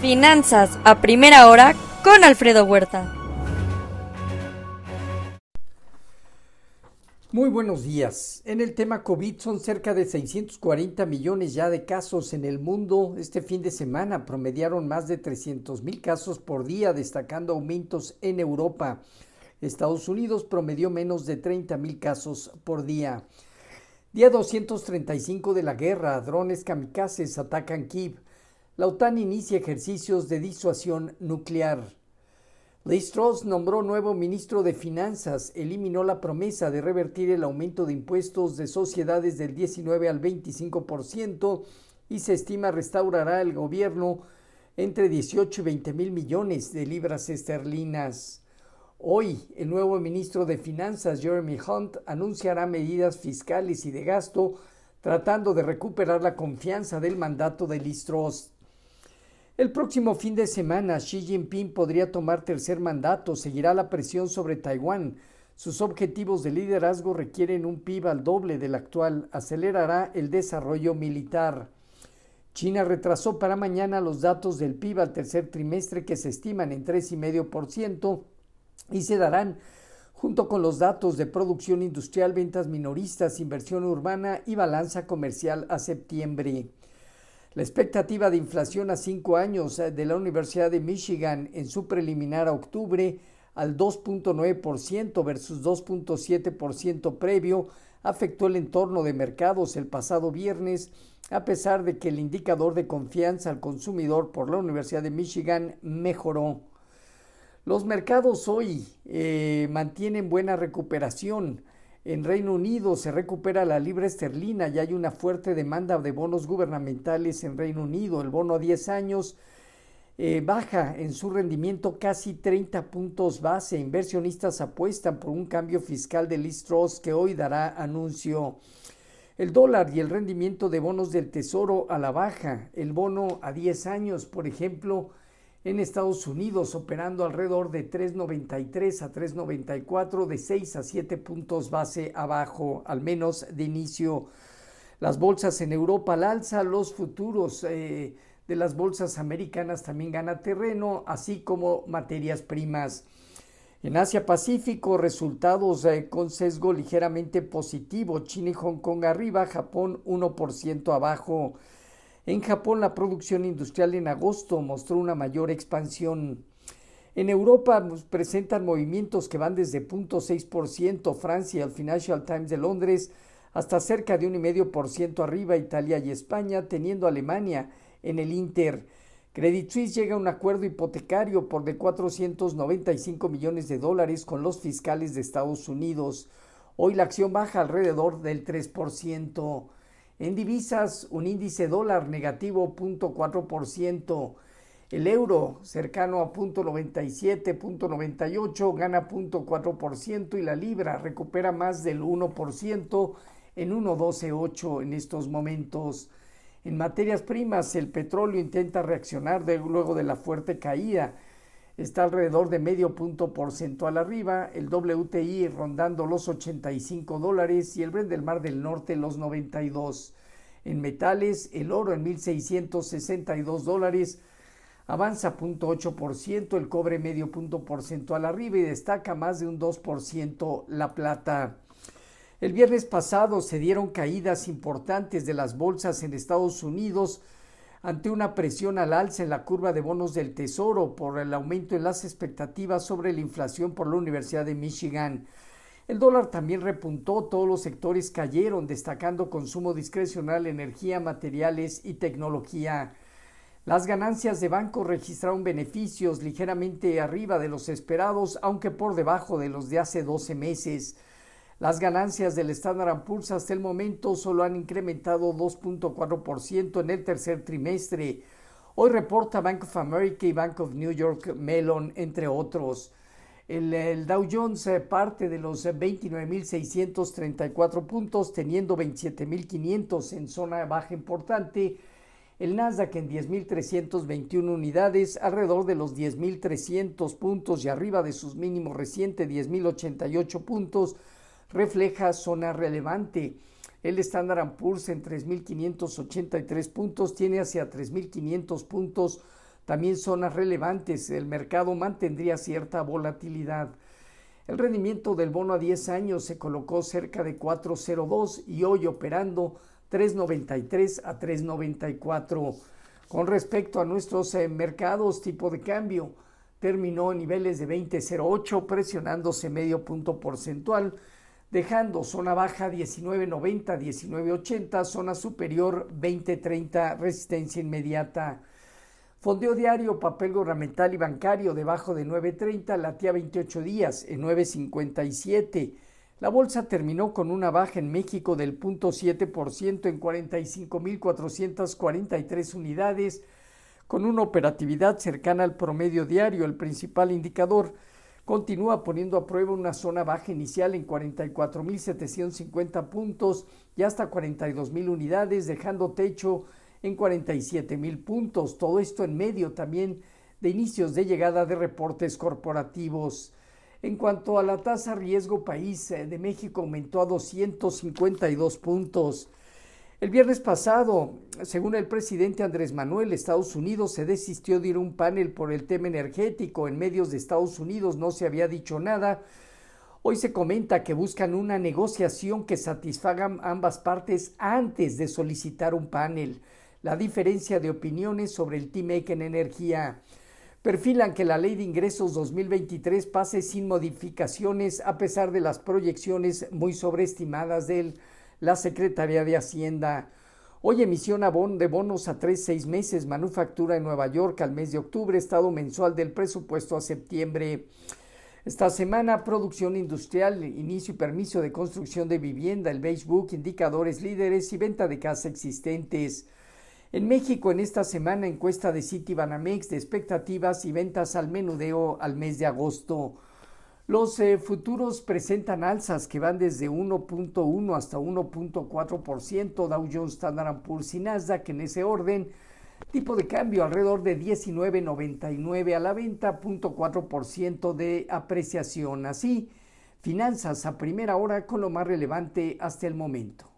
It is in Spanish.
Finanzas a primera hora con Alfredo Huerta. Muy buenos días. En el tema COVID son cerca de 640 millones ya de casos en el mundo. Este fin de semana promediaron más de 300 mil casos por día, destacando aumentos en Europa. Estados Unidos promedió menos de 30 mil casos por día. Día 235 de la guerra, drones kamikazes atacan Kiev. La OTAN inicia ejercicios de disuasión nuclear. Liz Truss nombró nuevo ministro de Finanzas, eliminó la promesa de revertir el aumento de impuestos de sociedades del 19 al 25% y se estima restaurará el gobierno entre 18 y 20 mil millones de libras esterlinas. Hoy, el nuevo ministro de Finanzas, Jeremy Hunt, anunciará medidas fiscales y de gasto tratando de recuperar la confianza del mandato de Liz Truss. El próximo fin de semana, Xi Jinping podría tomar tercer mandato, seguirá la presión sobre Taiwán. Sus objetivos de liderazgo requieren un PIB al doble del actual, acelerará el desarrollo militar. China retrasó para mañana los datos del PIB al tercer trimestre que se estiman en 3,5% y se darán junto con los datos de producción industrial, ventas minoristas, inversión urbana y balanza comercial a septiembre. La expectativa de inflación a cinco años eh, de la Universidad de Michigan en su preliminar a octubre al 2.9% versus 2.7% previo afectó el entorno de mercados el pasado viernes, a pesar de que el indicador de confianza al consumidor por la Universidad de Michigan mejoró. Los mercados hoy eh, mantienen buena recuperación. En Reino Unido se recupera la libra esterlina y hay una fuerte demanda de bonos gubernamentales en Reino Unido. El bono a 10 años eh, baja en su rendimiento casi 30 puntos base. Inversionistas apuestan por un cambio fiscal de Liz Truss que hoy dará anuncio. El dólar y el rendimiento de bonos del Tesoro a la baja. El bono a 10 años, por ejemplo, en Estados Unidos, operando alrededor de 3.93 a 3.94, de 6 a 7 puntos base abajo, al menos de inicio. Las bolsas en Europa al alza, los futuros eh, de las bolsas americanas también gana terreno, así como materias primas. En Asia Pacífico, resultados eh, con sesgo ligeramente positivo. China y Hong Kong arriba, Japón 1% abajo. En Japón la producción industrial en agosto mostró una mayor expansión. En Europa pues, presentan movimientos que van desde 0.6%, Francia, el Financial Times de Londres, hasta cerca de 1,5% arriba Italia y España, teniendo Alemania en el Inter. Credit Suisse llega a un acuerdo hipotecario por de 495 millones de dólares con los fiscales de Estados Unidos. Hoy la acción baja alrededor del 3%. En divisas, un índice dólar negativo 0.4%. El euro cercano a 0.97, 0.98 gana 0.4% y la libra recupera más del 1% en 1.128 en estos momentos. En materias primas, el petróleo intenta reaccionar luego de la fuerte caída está alrededor de medio punto porcentual arriba, el WTI rondando los 85 dólares y el Brent del Mar del Norte los 92. En metales, el oro en 1.662 dólares avanza 0.8%, el cobre medio punto porcentual arriba y destaca más de un 2% la plata. El viernes pasado se dieron caídas importantes de las bolsas en Estados Unidos, ante una presión al alza en la curva de bonos del Tesoro por el aumento en las expectativas sobre la inflación por la Universidad de Michigan. El dólar también repuntó, todos los sectores cayeron, destacando consumo discrecional, energía, materiales y tecnología. Las ganancias de banco registraron beneficios ligeramente arriba de los esperados, aunque por debajo de los de hace 12 meses. Las ganancias del Standard Poor's hasta el momento solo han incrementado 2.4% en el tercer trimestre. Hoy reporta Bank of America y Bank of New York Mellon, entre otros. El, Dow Jones eh, parte de los 29.634 puntos, teniendo 27.500 en zona baja importante. El Nasdaq en 10.321 unidades, alrededor de los 10.300 puntos y arriba de sus mínimos recientes, 10.088 puntos refleja zona relevante. El Standard Poor's en 3.583 puntos tiene hacia 3.500 puntos también zonas relevantes. El mercado mantendría cierta volatilidad. El rendimiento del bono a 10 años se colocó cerca de 4.02 y hoy operando 3.93 a 3.94. Con respecto a nuestros eh, mercados, tipo de cambio terminó en niveles de 20.08, presionándose medio punto porcentual, dejando zona baja 19.90, 19.80, zona superior 20.30, resistencia inmediata. Fondeo diario, papel gubernamental y bancario debajo de 9.30, latía 28 días en 9.57. La bolsa terminó con una baja en México del 0.7% en 45.443 unidades, con una operatividad cercana al promedio diario. El principal indicador continúa poniendo a prueba una zona baja inicial en 44.750 puntos y hasta 42.000 unidades, dejando techo en 47.000 puntos. Todo esto en medio también de inicios de llegada de reportes corporativos. En cuanto a la tasa riesgo país eh, de México aumentó a 252 puntos. El viernes pasado, según el presidente Andrés Manuel, Estados Unidos se desistió de ir a un panel por el tema energético. En medios de Estados Unidos no se había dicho nada. Hoy se comenta que buscan una negociación que satisfaga ambas partes antes de solicitar un panel. La diferencia de opiniones sobre el TIMEC en energía perfilan que la Ley de Ingresos 2023 pase sin modificaciones a pesar de las proyecciones muy sobreestimadas de la Secretaría de Hacienda. Hoy emisión de bonos a tres, seis meses, manufactura en Nueva York al mes de octubre, estado mensual del presupuesto a septiembre. Esta semana, producción industrial, inicio y permiso de construcción de vivienda, el Beige Book, indicadores líderes y venta de casa existentes. En México, en esta semana, encuesta de City Banamex de expectativas y ventas al menudeo al mes de agosto. Los eh, futuros presentan alzas que van desde 1.1 hasta 1.4%, Dow Jones, Standard Poor's y Nasdaq en ese orden. Tipo de cambio alrededor de 19.99 a la venta, 0.4% de apreciación. Así, finanzas a primera hora con lo más relevante hasta el momento.